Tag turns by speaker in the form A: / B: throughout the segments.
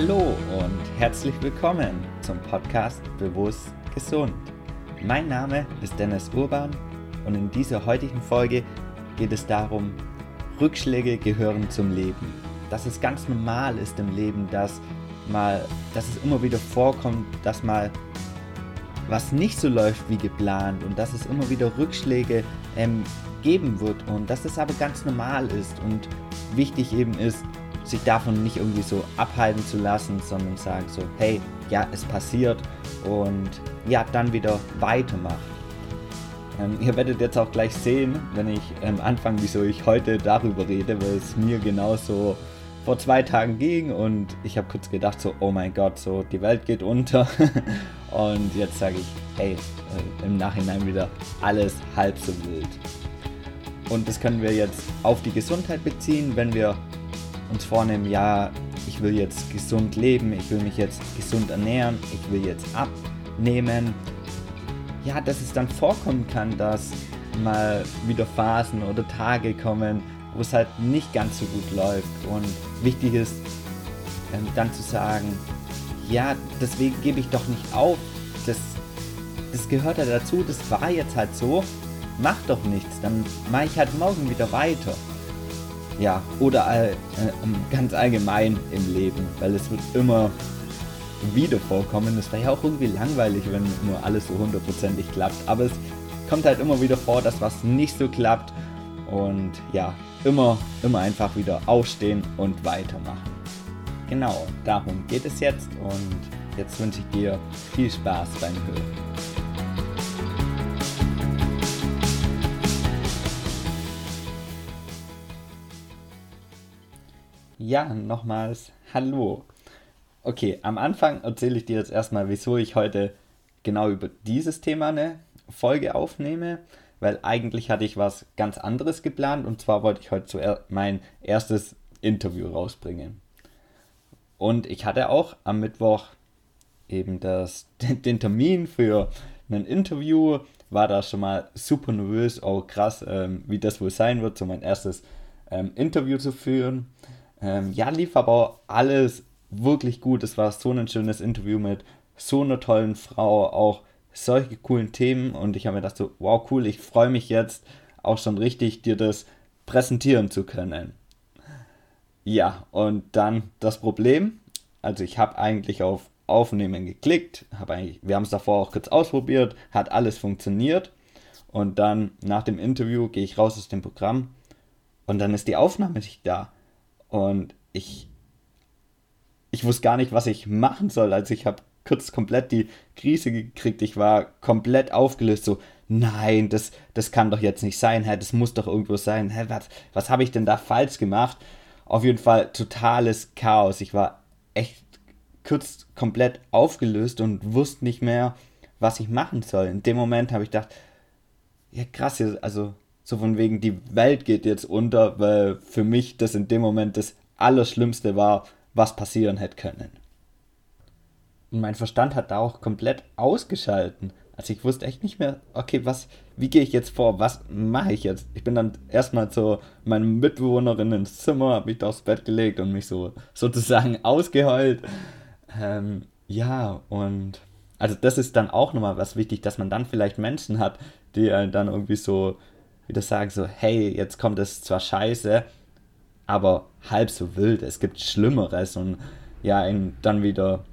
A: Hallo und herzlich willkommen zum Podcast Bewusst Gesund. Mein Name ist Dennis Urban und in dieser heutigen Folge geht es darum, Rückschläge gehören zum Leben. Dass es ganz normal ist im Leben, dass mal, dass es immer wieder vorkommt, dass mal was nicht so läuft wie geplant und dass es immer wieder Rückschläge ähm, geben wird und dass es aber ganz normal ist und wichtig eben ist, sich davon nicht irgendwie so abhalten zu lassen, sondern sagen so, hey, ja, es passiert und ja, dann wieder weitermachen. Ähm, ihr werdet jetzt auch gleich sehen, wenn ich ähm, anfange, wieso ich heute darüber rede, weil es mir genauso vor zwei Tagen ging und ich habe kurz gedacht so, oh mein Gott, so die Welt geht unter und jetzt sage ich, hey, äh, im Nachhinein wieder alles halb so wild. Und das können wir jetzt auf die Gesundheit beziehen, wenn wir uns vornehmen, ja, ich will jetzt gesund leben, ich will mich jetzt gesund ernähren, ich will jetzt abnehmen. Ja, dass es dann vorkommen kann, dass mal wieder Phasen oder Tage kommen, wo es halt nicht ganz so gut läuft. Und wichtig ist ähm, dann zu sagen, ja, deswegen gebe ich doch nicht auf. Das, das gehört ja dazu, das war jetzt halt so. Mach doch nichts, dann mache ich halt morgen wieder weiter. Ja, oder all, äh, ganz allgemein im Leben, weil es wird immer wieder vorkommen. Es wäre ja auch irgendwie langweilig, wenn nur alles so hundertprozentig klappt. Aber es kommt halt immer wieder vor, dass was nicht so klappt. Und ja, immer, immer einfach wieder aufstehen und weitermachen. Genau, darum geht es jetzt und jetzt wünsche ich dir viel Spaß beim Hören. Ja, nochmals Hallo. Okay, am Anfang erzähle ich dir jetzt erstmal, wieso ich heute genau über dieses Thema eine Folge aufnehme, weil eigentlich hatte ich was ganz anderes geplant und zwar wollte ich heute mein erstes Interview rausbringen. Und ich hatte auch am Mittwoch eben das, den Termin für ein Interview, war da schon mal super nervös, oh krass, ähm, wie das wohl sein wird, so mein erstes ähm, Interview zu führen. Ähm, ja, lief aber alles wirklich gut. Es war so ein schönes Interview mit so einer tollen Frau, auch solche coolen Themen und ich habe mir gedacht so, wow, cool, ich freue mich jetzt auch schon richtig, dir das präsentieren zu können. Ja, und dann das Problem, also ich habe eigentlich auf Aufnehmen geklickt, habe eigentlich, wir haben es davor auch kurz ausprobiert, hat alles funktioniert und dann nach dem Interview gehe ich raus aus dem Programm und dann ist die Aufnahme nicht da. Und ich, ich wusste gar nicht, was ich machen soll. Also ich habe kurz komplett die Krise gekriegt. Ich war komplett aufgelöst. So, nein, das, das kann doch jetzt nicht sein. Hä? Das muss doch irgendwo sein. Hä? Was, was habe ich denn da falsch gemacht? Auf jeden Fall totales Chaos. Ich war echt kurz komplett aufgelöst und wusste nicht mehr, was ich machen soll. In dem Moment habe ich gedacht, ja krass, also so von wegen, die Welt geht jetzt unter, weil für mich das in dem Moment das Allerschlimmste war, was passieren hätte können. Und mein Verstand hat da auch komplett ausgeschalten. Also ich wusste echt nicht mehr, okay, was, wie gehe ich jetzt vor, was mache ich jetzt? Ich bin dann erstmal zu meiner Mitbewohnerin ins Zimmer, habe mich da aufs Bett gelegt und mich so sozusagen ausgeheult. Ähm, ja, und also das ist dann auch nochmal was wichtig, dass man dann vielleicht Menschen hat, die dann irgendwie so wieder sagen so, hey, jetzt kommt es zwar scheiße, aber halb so wild, es gibt Schlimmeres und ja, ihn dann wieder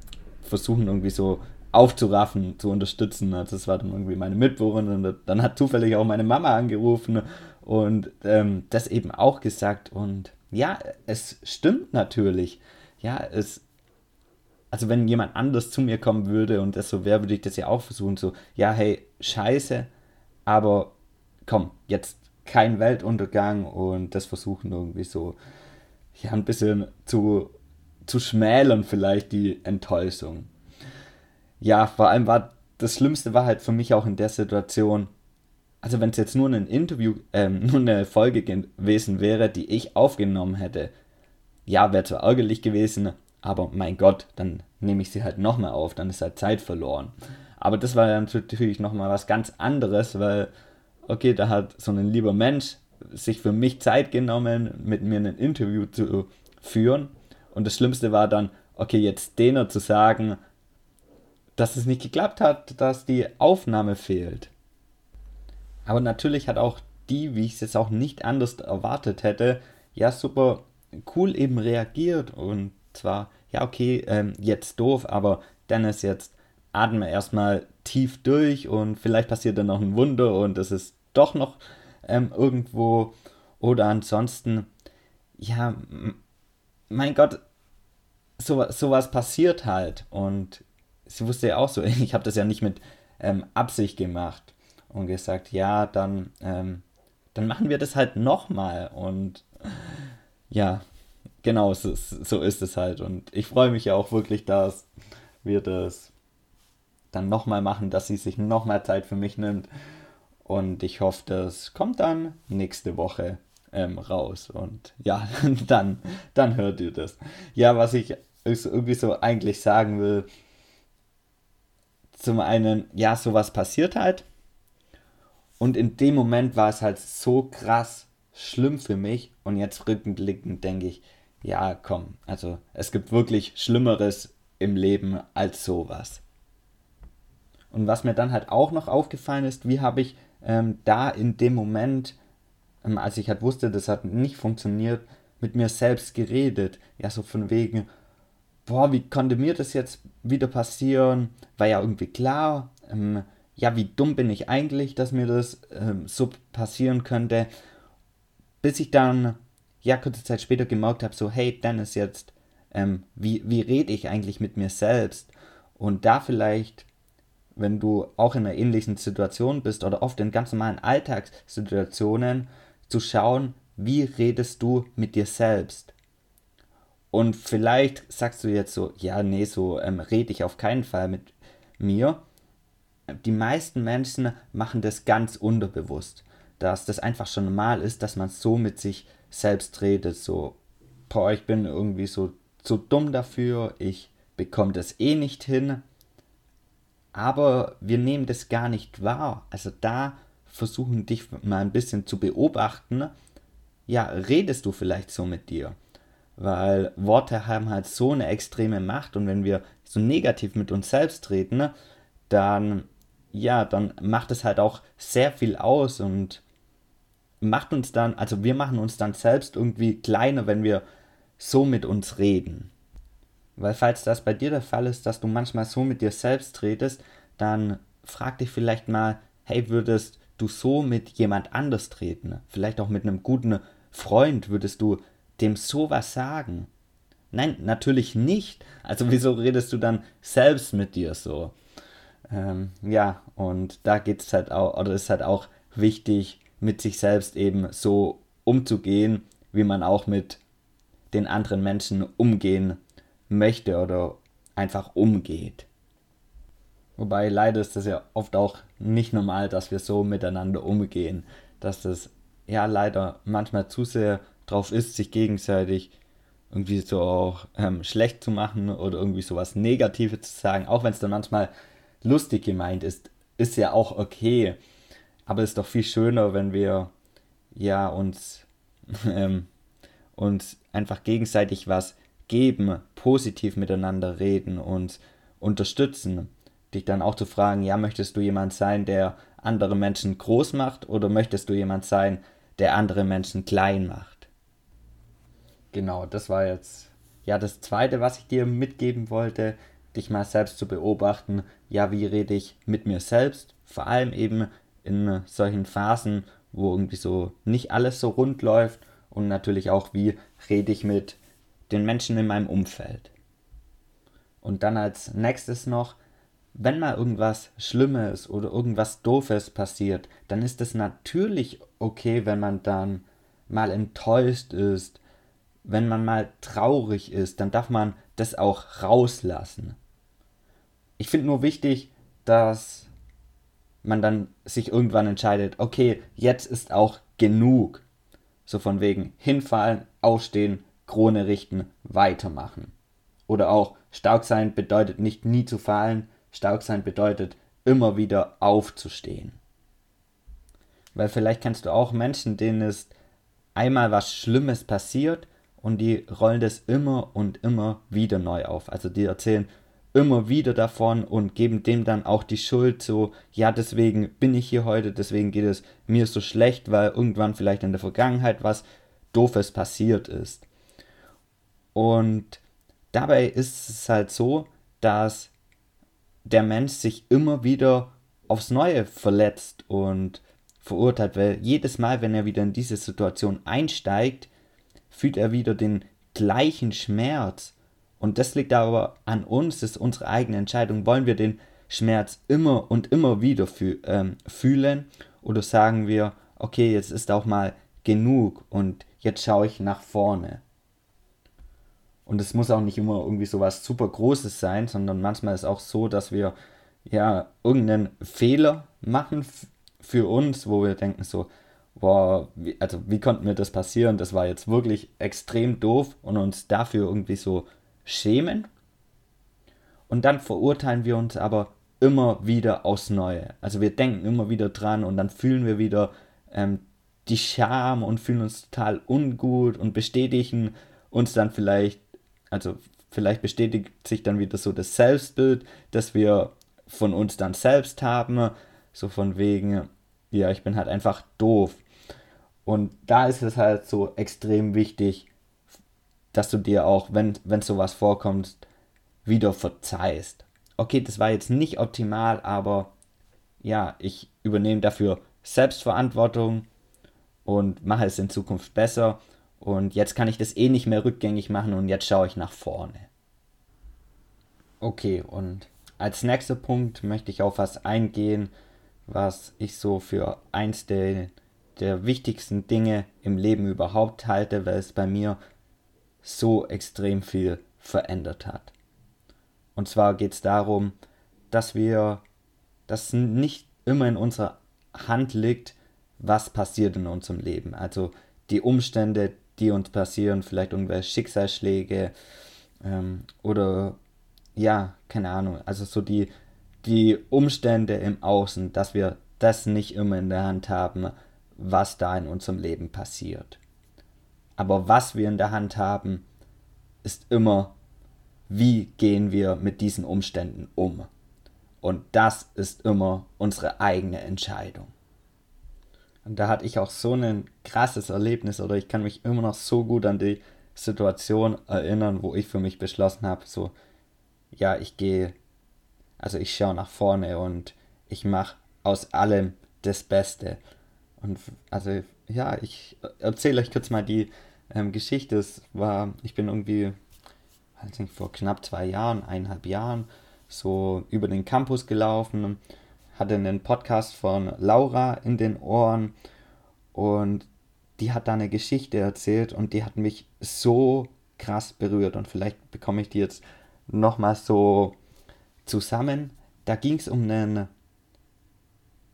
A: versuchen irgendwie so aufzuraffen, zu unterstützen. Also das war dann irgendwie meine Mitbewohnerin und dann hat zufällig auch meine Mama angerufen und ähm, das eben auch gesagt und ja, es stimmt natürlich. Ja, es also wenn jemand anders zu mir kommen würde und das so wäre, würde ich das ja auch versuchen, so, ja, hey, scheiße, aber komm, jetzt kein Weltuntergang und das versuchen irgendwie so, ja, ein bisschen zu, zu schmälern vielleicht die Enttäuschung. Ja, vor allem war das Schlimmste war halt für mich auch in der Situation, also wenn es jetzt nur ein Interview, ähm, nur eine Folge gewesen wäre, die ich aufgenommen hätte, ja, wäre zwar ärgerlich gewesen, aber mein Gott, dann nehme ich sie halt nochmal auf, dann ist halt Zeit verloren. Aber das war dann natürlich nochmal was ganz anderes, weil okay, da hat so ein lieber Mensch sich für mich Zeit genommen, mit mir ein Interview zu führen. Und das Schlimmste war dann, okay, jetzt denen zu sagen, dass es nicht geklappt hat, dass die Aufnahme fehlt. Aber natürlich hat auch die, wie ich es jetzt auch nicht anders erwartet hätte, ja super cool eben reagiert und zwar, ja okay, ähm, jetzt doof, aber Dennis jetzt atme erstmal tief durch und vielleicht passiert dann noch ein Wunder und es ist doch noch ähm, irgendwo. Oder ansonsten, ja, mein Gott, so, sowas passiert halt. Und sie wusste ja auch so, ich habe das ja nicht mit ähm, Absicht gemacht und gesagt, ja, dann, ähm, dann machen wir das halt nochmal. Und ja, genau, so, so ist es halt. Und ich freue mich ja auch wirklich, dass wir das dann nochmal machen, dass sie sich nochmal Zeit für mich nimmt und ich hoffe, das kommt dann nächste Woche ähm, raus und ja, dann, dann hört ihr das. Ja, was ich irgendwie so eigentlich sagen will, zum einen, ja, sowas passiert halt. Und in dem Moment war es halt so krass schlimm für mich. Und jetzt rückblickend denke ich, ja, komm, also es gibt wirklich Schlimmeres im Leben als sowas. Und was mir dann halt auch noch aufgefallen ist, wie habe ich ähm, da in dem Moment, ähm, als ich halt wusste, das hat nicht funktioniert, mit mir selbst geredet. Ja, so von wegen, boah, wie konnte mir das jetzt wieder passieren? War ja irgendwie klar. Ähm, ja, wie dumm bin ich eigentlich, dass mir das ähm, so passieren könnte. Bis ich dann, ja, kurze Zeit später gemerkt habe, so, hey, Dennis, jetzt, ähm, wie, wie rede ich eigentlich mit mir selbst? Und da vielleicht, wenn du auch in einer ähnlichen Situation bist oder oft in ganz normalen Alltagssituationen, zu schauen, wie redest du mit dir selbst? Und vielleicht sagst du jetzt so, ja, nee, so ähm, rede ich auf keinen Fall mit mir. Die meisten Menschen machen das ganz unterbewusst, dass das einfach schon normal ist, dass man so mit sich selbst redet, so, boah, ich bin irgendwie so zu dumm dafür, ich bekomme das eh nicht hin. Aber wir nehmen das gar nicht wahr. Also da versuchen dich mal ein bisschen zu beobachten. Ja, redest du vielleicht so mit dir? weil Worte haben halt so eine extreme Macht und wenn wir so negativ mit uns selbst reden, dann ja, dann macht es halt auch sehr viel aus und macht uns dann, also wir machen uns dann selbst irgendwie kleiner, wenn wir so mit uns reden. Weil falls das bei dir der Fall ist, dass du manchmal so mit dir selbst redest, dann frag dich vielleicht mal, hey, würdest du so mit jemand anders treten? Vielleicht auch mit einem guten Freund würdest du dem sowas sagen? Nein, natürlich nicht. Also wieso redest du dann selbst mit dir so? Ähm, ja, und da geht es halt auch, oder ist halt auch wichtig, mit sich selbst eben so umzugehen, wie man auch mit den anderen Menschen umgehen möchte oder einfach umgeht. Wobei leider ist das ja oft auch nicht normal, dass wir so miteinander umgehen, dass das ja leider manchmal zu sehr drauf ist, sich gegenseitig irgendwie so auch ähm, schlecht zu machen oder irgendwie sowas Negatives zu sagen, auch wenn es dann manchmal lustig gemeint ist, ist ja auch okay. Aber es ist doch viel schöner, wenn wir ja uns, ähm, uns einfach gegenseitig was geben, positiv miteinander reden und unterstützen. Dich dann auch zu fragen, ja, möchtest du jemand sein, der andere Menschen groß macht oder möchtest du jemand sein, der andere Menschen klein macht? Genau, das war jetzt ja das zweite, was ich dir mitgeben wollte, dich mal selbst zu beobachten. Ja, wie rede ich mit mir selbst? Vor allem eben in solchen Phasen, wo irgendwie so nicht alles so rund läuft und natürlich auch, wie rede ich mit den Menschen in meinem Umfeld. Und dann als nächstes noch, wenn mal irgendwas Schlimmes oder irgendwas Doofes passiert, dann ist es natürlich okay, wenn man dann mal enttäuscht ist wenn man mal traurig ist, dann darf man das auch rauslassen. Ich finde nur wichtig, dass man dann sich irgendwann entscheidet, okay, jetzt ist auch genug. So von wegen hinfallen, aufstehen, Krone richten, weitermachen. Oder auch stark sein bedeutet nicht nie zu fallen, stark sein bedeutet immer wieder aufzustehen. Weil vielleicht kennst du auch Menschen, denen ist einmal was Schlimmes passiert und die rollen das immer und immer wieder neu auf. Also die erzählen immer wieder davon und geben dem dann auch die Schuld so, ja, deswegen bin ich hier heute, deswegen geht es mir so schlecht, weil irgendwann vielleicht in der Vergangenheit was Doofes passiert ist. Und dabei ist es halt so, dass der Mensch sich immer wieder aufs Neue verletzt und verurteilt, weil jedes Mal, wenn er wieder in diese Situation einsteigt, fühlt er wieder den gleichen Schmerz. Und das liegt aber an uns, das ist unsere eigene Entscheidung. Wollen wir den Schmerz immer und immer wieder fü ähm, fühlen oder sagen wir, okay, jetzt ist auch mal genug und jetzt schaue ich nach vorne. Und es muss auch nicht immer irgendwie so was super Großes sein, sondern manchmal ist auch so, dass wir ja irgendeinen Fehler machen für uns, wo wir denken so, boah, wie, also wie konnte mir das passieren? Das war jetzt wirklich extrem doof und uns dafür irgendwie so schämen. Und dann verurteilen wir uns aber immer wieder aufs Neue. Also wir denken immer wieder dran und dann fühlen wir wieder ähm, die Scham und fühlen uns total ungut und bestätigen uns dann vielleicht, also vielleicht bestätigt sich dann wieder so das Selbstbild, das wir von uns dann selbst haben, so von wegen, ja, ich bin halt einfach doof. Und da ist es halt so extrem wichtig, dass du dir auch, wenn, wenn sowas vorkommt, wieder verzeihst. Okay, das war jetzt nicht optimal, aber ja, ich übernehme dafür Selbstverantwortung und mache es in Zukunft besser. Und jetzt kann ich das eh nicht mehr rückgängig machen und jetzt schaue ich nach vorne. Okay, und als nächster Punkt möchte ich auf was eingehen, was ich so für eins der, der wichtigsten Dinge im Leben überhaupt halte, weil es bei mir so extrem viel verändert hat. Und zwar geht es darum, dass wir, dass nicht immer in unserer Hand liegt, was passiert in unserem Leben. Also die Umstände, die uns passieren, vielleicht irgendwelche Schicksalsschläge ähm, oder ja, keine Ahnung, also so die, die Umstände im Außen, dass wir das nicht immer in der Hand haben, was da in unserem Leben passiert. Aber was wir in der Hand haben, ist immer, wie gehen wir mit diesen Umständen um. Und das ist immer unsere eigene Entscheidung. Und da hatte ich auch so ein krasses Erlebnis oder ich kann mich immer noch so gut an die Situation erinnern, wo ich für mich beschlossen habe, so, ja, ich gehe, also ich schaue nach vorne und ich mache aus allem das Beste. Und also, ja, ich erzähle euch kurz mal die ähm, Geschichte. Es war, ich bin irgendwie, weiß nicht, vor knapp zwei Jahren, eineinhalb Jahren, so über den Campus gelaufen, hatte einen Podcast von Laura in den Ohren und die hat da eine Geschichte erzählt und die hat mich so krass berührt und vielleicht bekomme ich die jetzt nochmal so zusammen. Da ging es um einen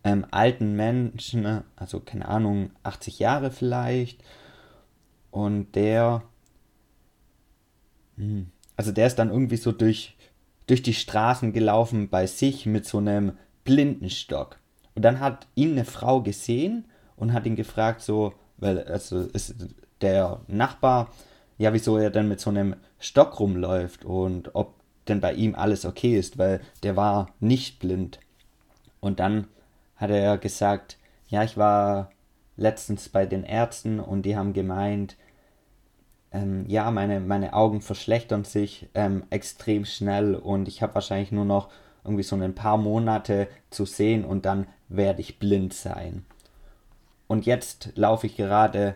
A: ähm, alten Menschen, also keine Ahnung, 80 Jahre vielleicht. Und der, hm, also der ist dann irgendwie so durch, durch die Straßen gelaufen bei sich mit so einem Blindenstock. Und dann hat ihn eine Frau gesehen und hat ihn gefragt, so, weil also ist der Nachbar ja, wieso er denn mit so einem Stock rumläuft und ob denn bei ihm alles okay ist, weil der war nicht blind. Und dann hat er gesagt, ja, ich war letztens bei den Ärzten und die haben gemeint, ähm, ja, meine, meine Augen verschlechtern sich ähm, extrem schnell und ich habe wahrscheinlich nur noch irgendwie so ein paar Monate zu sehen und dann werde ich blind sein. Und jetzt laufe ich gerade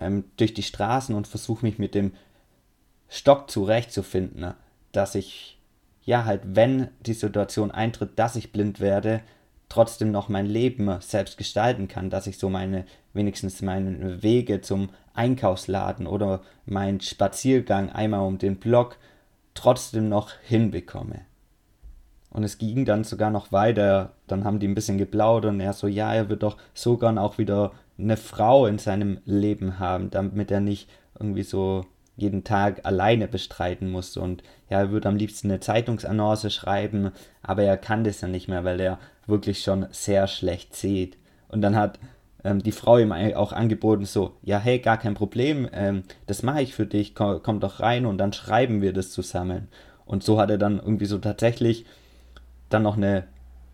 A: ähm, durch die Straßen und versuche mich mit dem Stock zurechtzufinden, ne? dass ich ja halt, wenn die Situation eintritt, dass ich blind werde, trotzdem noch mein Leben selbst gestalten kann, dass ich so meine, wenigstens meine Wege zum Einkaufsladen oder meinen Spaziergang einmal um den Block trotzdem noch hinbekomme. Und es ging dann sogar noch weiter, dann haben die ein bisschen geplaudert und er so, ja, er wird doch sogar auch wieder eine Frau in seinem Leben haben, damit er nicht irgendwie so jeden Tag alleine bestreiten muss. Und ja, er würde am liebsten eine Zeitungsannonce schreiben, aber er kann das ja nicht mehr, weil er wirklich schon sehr schlecht sieht. Und dann hat ähm, die Frau ihm auch angeboten, so, ja, hey, gar kein Problem, ähm, das mache ich für dich, komm, komm, doch rein und dann schreiben wir das zusammen. Und so hat er dann irgendwie so tatsächlich dann noch eine,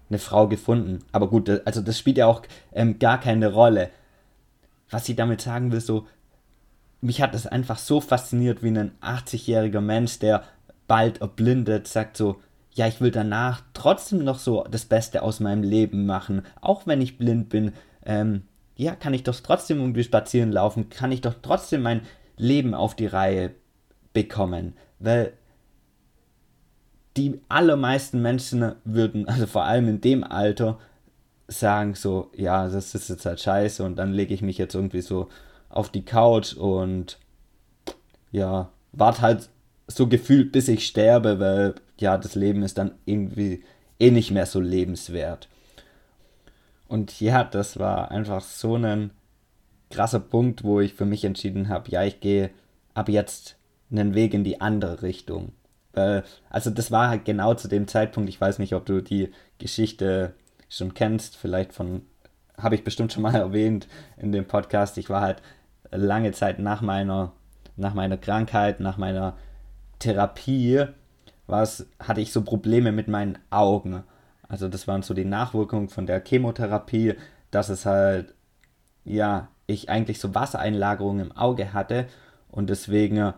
A: eine Frau gefunden. Aber gut, also das spielt ja auch ähm, gar keine Rolle. Was ich damit sagen will, so, mich hat das einfach so fasziniert, wie ein 80-jähriger Mensch, der bald erblindet, sagt so, ja, ich will danach trotzdem noch so das Beste aus meinem Leben machen, auch wenn ich blind bin. Ähm, ja, kann ich doch trotzdem irgendwie spazieren laufen, kann ich doch trotzdem mein Leben auf die Reihe bekommen, weil die allermeisten Menschen würden, also vor allem in dem Alter, sagen so, ja, das ist jetzt halt scheiße und dann lege ich mich jetzt irgendwie so auf die Couch und ja, warte halt so gefühlt, bis ich sterbe, weil ja, das Leben ist dann irgendwie eh nicht mehr so lebenswert. Und ja, das war einfach so ein krasser Punkt, wo ich für mich entschieden habe, ja, ich gehe ab jetzt einen Weg in die andere Richtung. Weil, also das war halt genau zu dem Zeitpunkt, ich weiß nicht, ob du die Geschichte schon kennst, vielleicht von, habe ich bestimmt schon mal erwähnt in dem Podcast, ich war halt lange Zeit nach meiner, nach meiner Krankheit, nach meiner Therapie, was, hatte ich so Probleme mit meinen Augen. Also das waren so die Nachwirkungen von der Chemotherapie, dass es halt, ja, ich eigentlich so Wassereinlagerungen im Auge hatte und deswegen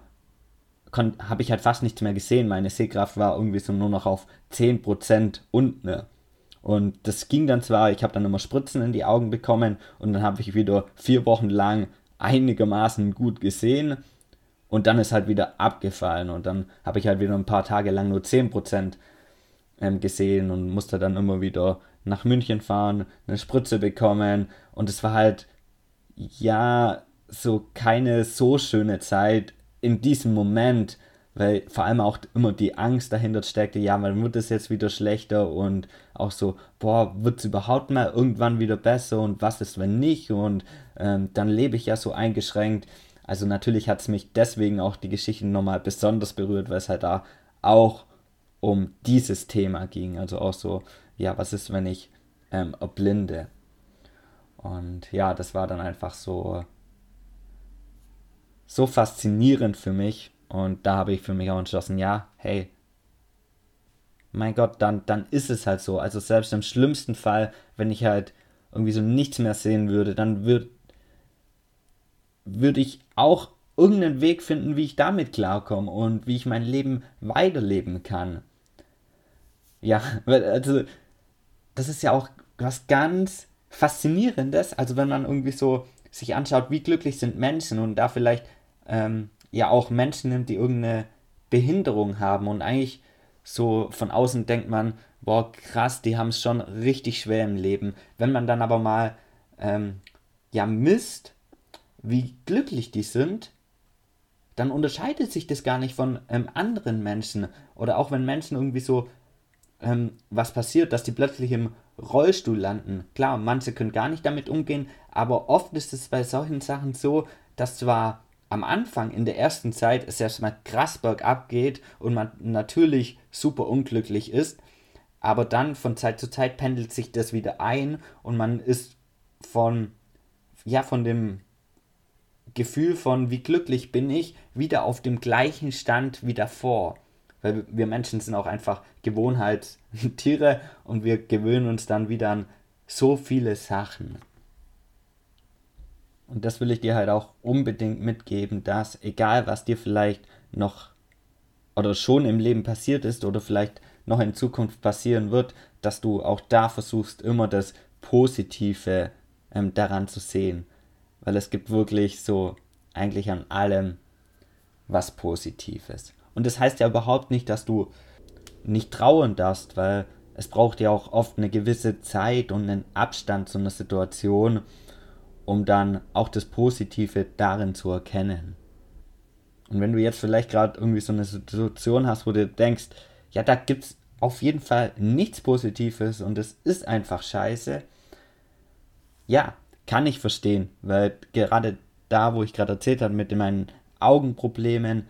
A: habe ich halt fast nichts mehr gesehen. Meine Sehkraft war irgendwie so nur noch auf 10% unten. Und das ging dann zwar, ich habe dann immer Spritzen in die Augen bekommen und dann habe ich wieder vier Wochen lang einigermaßen gut gesehen und dann ist halt wieder abgefallen und dann habe ich halt wieder ein paar Tage lang nur 10% ähm, gesehen und musste dann immer wieder nach München fahren, eine Spritze bekommen und es war halt ja so keine so schöne Zeit in diesem Moment, weil vor allem auch immer die Angst dahinter steckte, ja, man wird es jetzt wieder schlechter und auch so, boah, wird es überhaupt mal irgendwann wieder besser und was ist, wenn nicht und ähm, dann lebe ich ja so eingeschränkt. Also natürlich hat es mich deswegen auch die Geschichte nochmal besonders berührt, weil es halt da auch um dieses Thema ging. Also auch so, ja, was ist, wenn ich ähm, erblinde? Und ja, das war dann einfach so, so faszinierend für mich und da habe ich für mich auch entschlossen, ja, hey, mein Gott, dann, dann ist es halt so. Also selbst im schlimmsten Fall, wenn ich halt irgendwie so nichts mehr sehen würde, dann würde würd ich auch irgendeinen Weg finden, wie ich damit klarkomme und wie ich mein Leben weiterleben kann. Ja, also das ist ja auch was ganz Faszinierendes. Also wenn man irgendwie so sich anschaut, wie glücklich sind Menschen und da vielleicht ähm, ja auch Menschen nimmt, die irgendeine Behinderung haben und eigentlich so von außen denkt man, boah, krass, die haben es schon richtig schwer im Leben. Wenn man dann aber mal ähm, ja misst, wie glücklich die sind, dann unterscheidet sich das gar nicht von ähm, anderen Menschen. Oder auch wenn Menschen irgendwie so ähm, was passiert, dass die plötzlich im Rollstuhl landen. Klar, manche können gar nicht damit umgehen, aber oft ist es bei solchen Sachen so, dass zwar am Anfang in der ersten Zeit es erstmal krass bergab geht und man natürlich super unglücklich ist, aber dann von Zeit zu Zeit pendelt sich das wieder ein und man ist von ja von dem Gefühl von wie glücklich bin ich wieder auf dem gleichen Stand wie davor. Weil wir Menschen sind auch einfach Gewohnheitstiere und wir gewöhnen uns dann wieder an so viele Sachen. Und das will ich dir halt auch unbedingt mitgeben, dass egal was dir vielleicht noch oder schon im Leben passiert ist oder vielleicht noch in Zukunft passieren wird, dass du auch da versuchst, immer das Positive ähm, daran zu sehen. Weil es gibt wirklich so eigentlich an allem was Positives. Und das heißt ja überhaupt nicht, dass du nicht trauen darfst, weil es braucht ja auch oft eine gewisse Zeit und einen Abstand zu einer Situation, um dann auch das Positive darin zu erkennen. Und wenn du jetzt vielleicht gerade irgendwie so eine Situation hast, wo du denkst, ja, da gibt es auf jeden Fall nichts Positives und es ist einfach scheiße, ja, kann ich verstehen, weil gerade da, wo ich gerade erzählt habe, mit meinen Augenproblemen,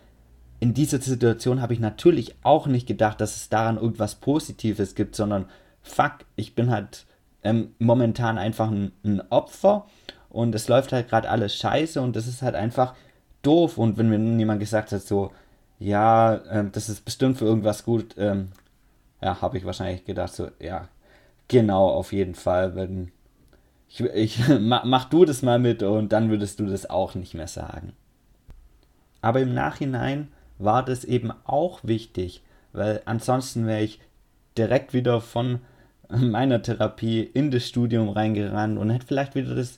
A: in dieser Situation habe ich natürlich auch nicht gedacht, dass es daran irgendwas Positives gibt, sondern fuck, ich bin halt ähm, momentan einfach ein, ein Opfer und es läuft halt gerade alles scheiße und das ist halt einfach doof. Und wenn mir jemand gesagt hat, so, ja, ähm, das ist bestimmt für irgendwas gut, ähm, ja, habe ich wahrscheinlich gedacht, so, ja, genau, auf jeden Fall, wenn ich, ich mach, mach du das mal mit und dann würdest du das auch nicht mehr sagen. Aber im Nachhinein war das eben auch wichtig, weil ansonsten wäre ich direkt wieder von meiner Therapie in das Studium reingerannt und hätte vielleicht wieder das,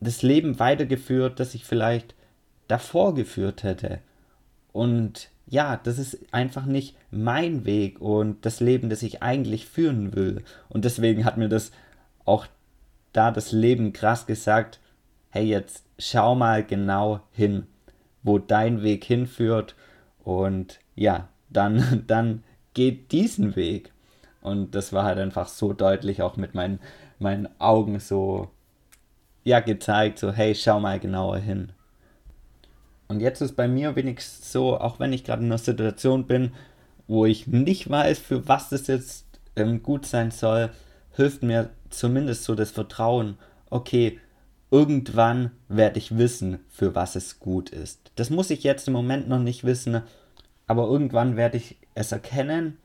A: das Leben weitergeführt, das ich vielleicht davor geführt hätte. Und ja, das ist einfach nicht mein Weg und das Leben, das ich eigentlich führen will. Und deswegen hat mir das auch da das Leben krass gesagt, hey, jetzt schau mal genau hin, wo dein Weg hinführt und ja, dann, dann geht diesen Weg. Und das war halt einfach so deutlich auch mit meinen, meinen Augen so, ja, gezeigt, so, hey, schau mal genauer hin. Und jetzt ist bei mir wenigstens so, auch wenn ich gerade in einer Situation bin, wo ich nicht weiß, für was das jetzt ähm, gut sein soll, hilft mir zumindest so das Vertrauen, okay, irgendwann werde ich wissen, für was es gut ist. Das muss ich jetzt im Moment noch nicht wissen, aber irgendwann werde ich es erkennen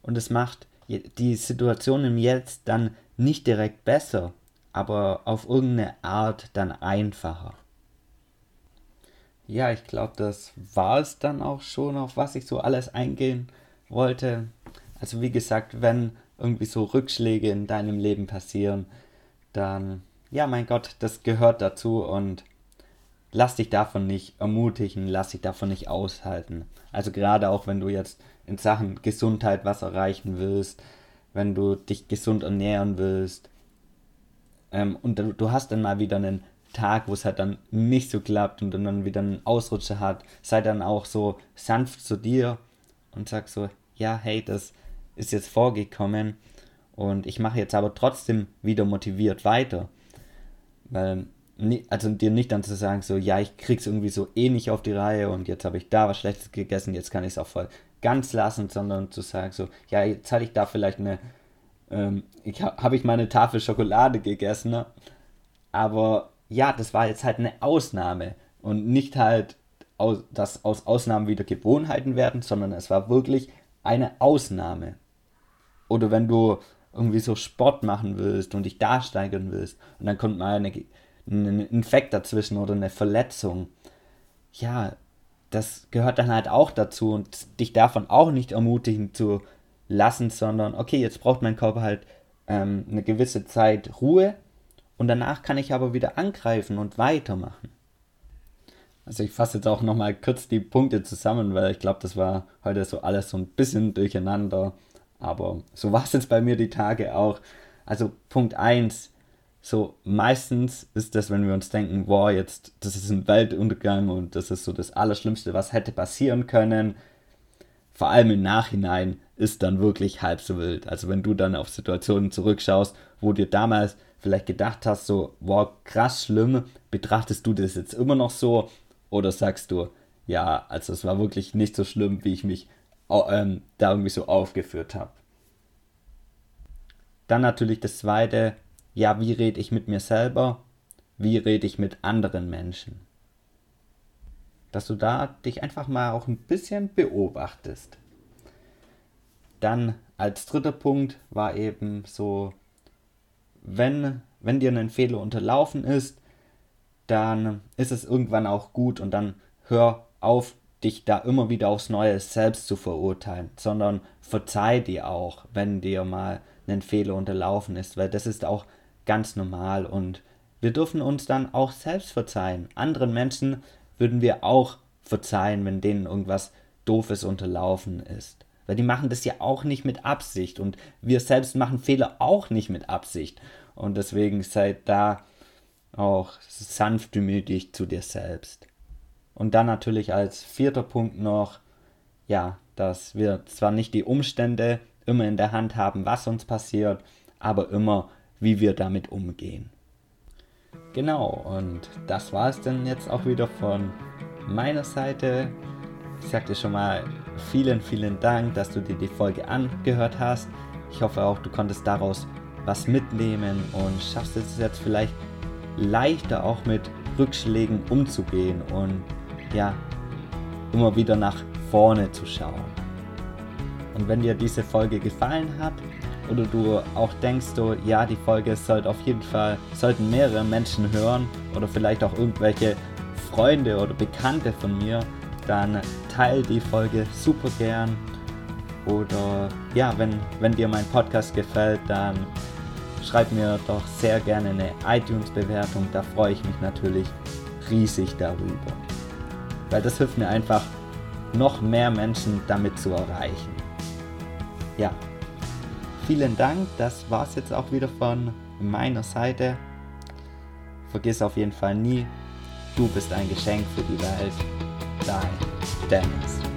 A: und es macht die Situation im Jetzt dann nicht direkt besser, aber auf irgendeine Art dann einfacher. Ja, ich glaube, das war es dann auch schon, auf was ich so alles eingehen wollte. Also wie gesagt, wenn irgendwie so Rückschläge in deinem Leben passieren, dann, ja, mein Gott, das gehört dazu und lass dich davon nicht ermutigen, lass dich davon nicht aushalten. Also gerade auch wenn du jetzt in Sachen Gesundheit was erreichen willst, wenn du dich gesund ernähren willst ähm, und du, du hast dann mal wieder einen Tag, wo es halt dann nicht so klappt und dann wieder einen Ausrutscher hat, sei dann auch so sanft zu dir und sag so, ja, hey, das ist jetzt vorgekommen und ich mache jetzt aber trotzdem wieder motiviert weiter. Weil, also dir nicht dann zu sagen, so, ja, ich krieg's irgendwie so eh nicht auf die Reihe und jetzt habe ich da was Schlechtes gegessen, jetzt kann ich es auch voll ganz lassen, sondern zu sagen, so, ja, jetzt hatte ich da vielleicht eine, ähm, ich habe ich meine Tafel Schokolade gegessen, ne? aber ja, das war jetzt halt eine Ausnahme und nicht halt, aus, dass aus Ausnahmen wieder Gewohnheiten werden, sondern es war wirklich eine Ausnahme. Oder wenn du irgendwie so Sport machen willst und dich da steigern willst und dann kommt mal eine, ein Infekt dazwischen oder eine Verletzung. Ja, das gehört dann halt auch dazu und dich davon auch nicht ermutigen zu lassen, sondern okay, jetzt braucht mein Körper halt ähm, eine gewisse Zeit Ruhe und danach kann ich aber wieder angreifen und weitermachen. Also ich fasse jetzt auch nochmal kurz die Punkte zusammen, weil ich glaube, das war heute so alles so ein bisschen durcheinander. Aber so war es jetzt bei mir die Tage auch. Also Punkt 1, so meistens ist das, wenn wir uns denken, wow, jetzt, das ist ein Weltuntergang und das ist so das Allerschlimmste, was hätte passieren können. Vor allem im Nachhinein ist dann wirklich halb so wild. Also wenn du dann auf Situationen zurückschaust, wo dir damals vielleicht gedacht hast, so, wow, krass schlimm, betrachtest du das jetzt immer noch so? Oder sagst du, ja, also es war wirklich nicht so schlimm, wie ich mich ähm, da irgendwie so aufgeführt habe. Dann natürlich das zweite, ja, wie rede ich mit mir selber? Wie rede ich mit anderen Menschen? Dass du da dich einfach mal auch ein bisschen beobachtest. Dann als dritter Punkt war eben so, wenn, wenn dir ein Fehler unterlaufen ist, dann ist es irgendwann auch gut und dann hör auf, dich da immer wieder aufs Neue selbst zu verurteilen, sondern verzeih dir auch, wenn dir mal ein Fehler unterlaufen ist, weil das ist auch ganz normal und wir dürfen uns dann auch selbst verzeihen. Anderen Menschen würden wir auch verzeihen, wenn denen irgendwas Doofes unterlaufen ist. Weil die machen das ja auch nicht mit Absicht und wir selbst machen Fehler auch nicht mit Absicht. Und deswegen seid da auch sanftmütig zu dir selbst. Und dann natürlich als vierter Punkt noch, ja, dass wir zwar nicht die Umstände immer in der Hand haben, was uns passiert, aber immer, wie wir damit umgehen. Genau, und das war es dann jetzt auch wieder von meiner Seite. Ich sagte schon mal vielen, vielen Dank, dass du dir die Folge angehört hast. Ich hoffe auch, du konntest daraus was mitnehmen und schaffst es jetzt vielleicht leichter auch mit Rückschlägen umzugehen und ja, immer wieder nach vorne zu schauen. Und wenn dir diese Folge gefallen hat oder du auch denkst, du, ja, die Folge sollte auf jeden Fall, sollten mehrere Menschen hören oder vielleicht auch irgendwelche Freunde oder Bekannte von mir, dann teile die Folge super gern. Oder ja, wenn, wenn dir mein Podcast gefällt, dann schreib mir doch sehr gerne eine iTunes-Bewertung. Da freue ich mich natürlich riesig darüber. Weil das hilft mir einfach, noch mehr Menschen damit zu erreichen. Ja, vielen Dank. Das war es jetzt auch wieder von meiner Seite. Vergiss auf jeden Fall nie, du bist ein Geschenk für die Welt. Dein Dennis.